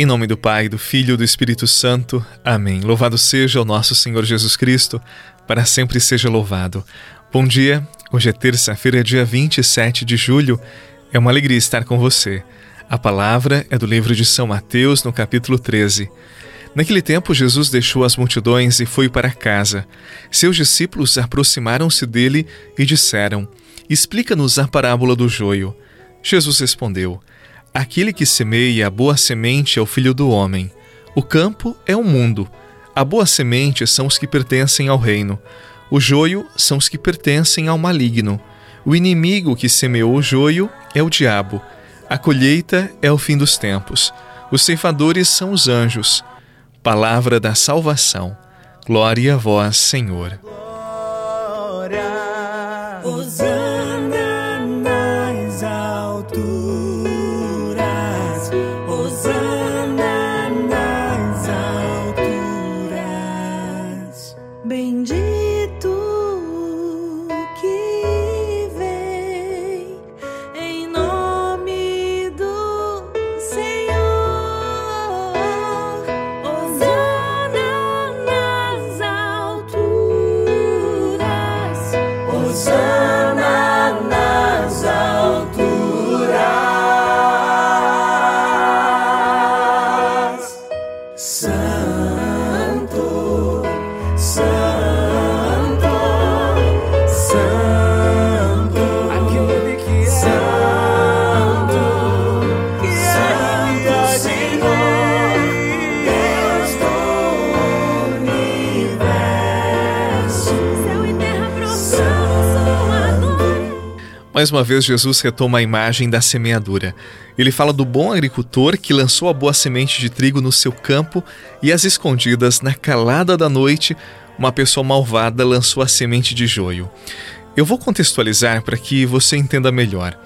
Em nome do Pai, do Filho e do Espírito Santo. Amém. Louvado seja o nosso Senhor Jesus Cristo, para sempre seja louvado. Bom dia, hoje é terça-feira, dia 27 de julho. É uma alegria estar com você. A palavra é do livro de São Mateus, no capítulo 13. Naquele tempo, Jesus deixou as multidões e foi para casa. Seus discípulos aproximaram-se dele e disseram: Explica-nos a parábola do joio. Jesus respondeu: Aquele que semeia a boa semente é o filho do homem. O campo é o mundo. A boa semente são os que pertencem ao reino. O joio são os que pertencem ao maligno. O inimigo que semeou o joio é o diabo. A colheita é o fim dos tempos. Os ceifadores são os anjos. Palavra da salvação. Glória a vós, Senhor. so Mais uma vez, Jesus retoma a imagem da semeadura. Ele fala do bom agricultor que lançou a boa semente de trigo no seu campo e, às escondidas, na calada da noite, uma pessoa malvada lançou a semente de joio. Eu vou contextualizar para que você entenda melhor.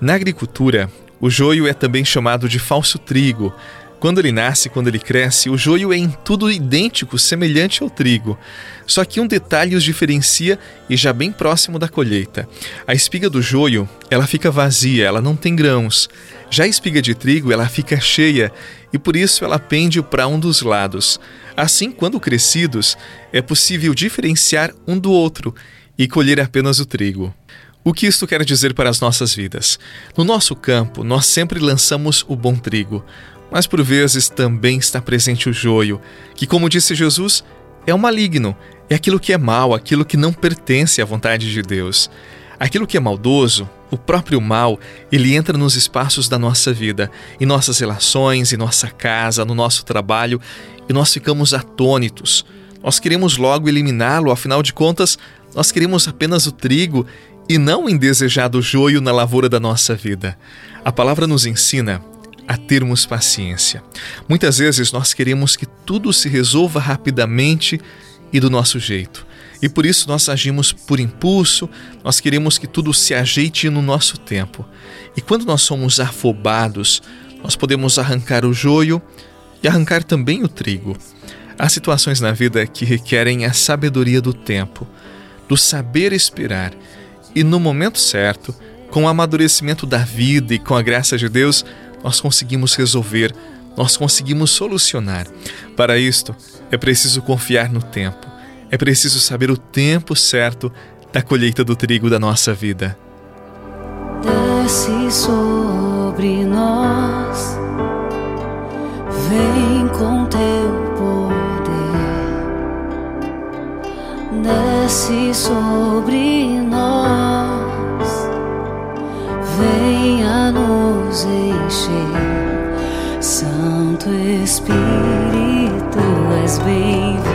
Na agricultura, o joio é também chamado de falso trigo. Quando ele nasce, quando ele cresce, o joio é em tudo idêntico, semelhante ao trigo. Só que um detalhe os diferencia e já bem próximo da colheita. A espiga do joio, ela fica vazia, ela não tem grãos. Já a espiga de trigo, ela fica cheia e por isso ela pende para um dos lados. Assim, quando crescidos, é possível diferenciar um do outro e colher apenas o trigo. O que isto quer dizer para as nossas vidas? No nosso campo, nós sempre lançamos o bom trigo, mas por vezes também está presente o joio, que, como disse Jesus, é o maligno, é aquilo que é mal, aquilo que não pertence à vontade de Deus. Aquilo que é maldoso, o próprio mal, ele entra nos espaços da nossa vida, em nossas relações, em nossa casa, no nosso trabalho, e nós ficamos atônitos. Nós queremos logo eliminá-lo, afinal de contas, nós queremos apenas o trigo e não o indesejado joio na lavoura da nossa vida. A palavra nos ensina a termos paciência. Muitas vezes nós queremos que tudo se resolva rapidamente e do nosso jeito. E por isso nós agimos por impulso, nós queremos que tudo se ajeite no nosso tempo. E quando nós somos afobados, nós podemos arrancar o joio e arrancar também o trigo. Há situações na vida que requerem a sabedoria do tempo, do saber esperar, e no momento certo, com o amadurecimento da vida e com a graça de Deus, nós conseguimos resolver, nós conseguimos solucionar. Para isto, é preciso confiar no tempo, é preciso saber o tempo certo da colheita do trigo da nossa vida. desce sobre nós, vem com teu poder, desce sobre nós, Espírito, és bem-vindo,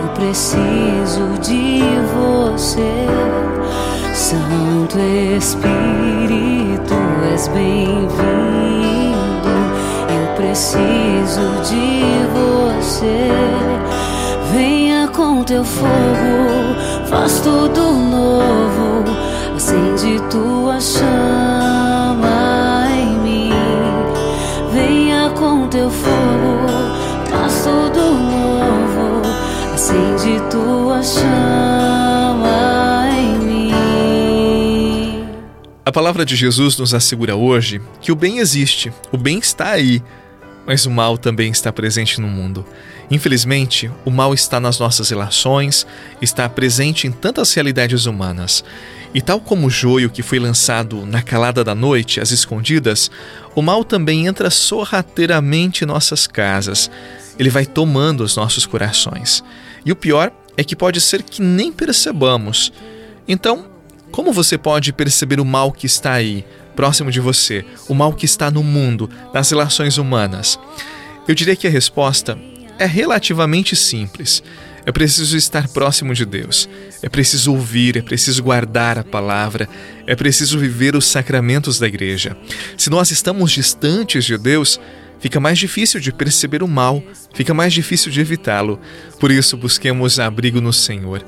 eu preciso de você. Santo Espírito, és bem-vindo. preciso de você. Venha com teu fogo, faz tudo novo, acende tua chama tudo novo, acende tua chama em mim. A palavra de Jesus nos assegura hoje que o bem existe, o bem está aí, mas o mal também está presente no mundo. Infelizmente, o mal está nas nossas relações, está presente em tantas realidades humanas. E tal como o joio que foi lançado na calada da noite, às escondidas, o mal também entra sorrateiramente em nossas casas. Ele vai tomando os nossos corações. E o pior é que pode ser que nem percebamos. Então, como você pode perceber o mal que está aí, próximo de você, o mal que está no mundo, nas relações humanas? Eu diria que a resposta é relativamente simples. É preciso estar próximo de Deus. É preciso ouvir, é preciso guardar a palavra, é preciso viver os sacramentos da igreja. Se nós estamos distantes de Deus, fica mais difícil de perceber o mal, fica mais difícil de evitá-lo. Por isso, busquemos abrigo no Senhor.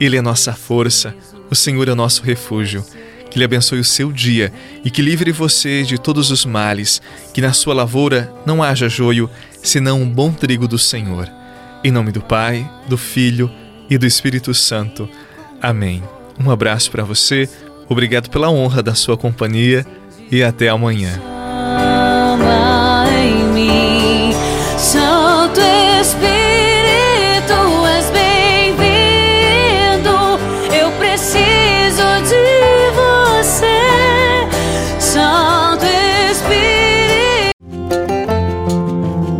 Ele é nossa força, o Senhor é nosso refúgio. Que Ele abençoe o seu dia e que livre você de todos os males, que na sua lavoura não haja joio, senão um bom trigo do Senhor. Em nome do Pai, do Filho e do Espírito Santo. Amém. Um abraço para você, obrigado pela honra da sua companhia e até amanhã.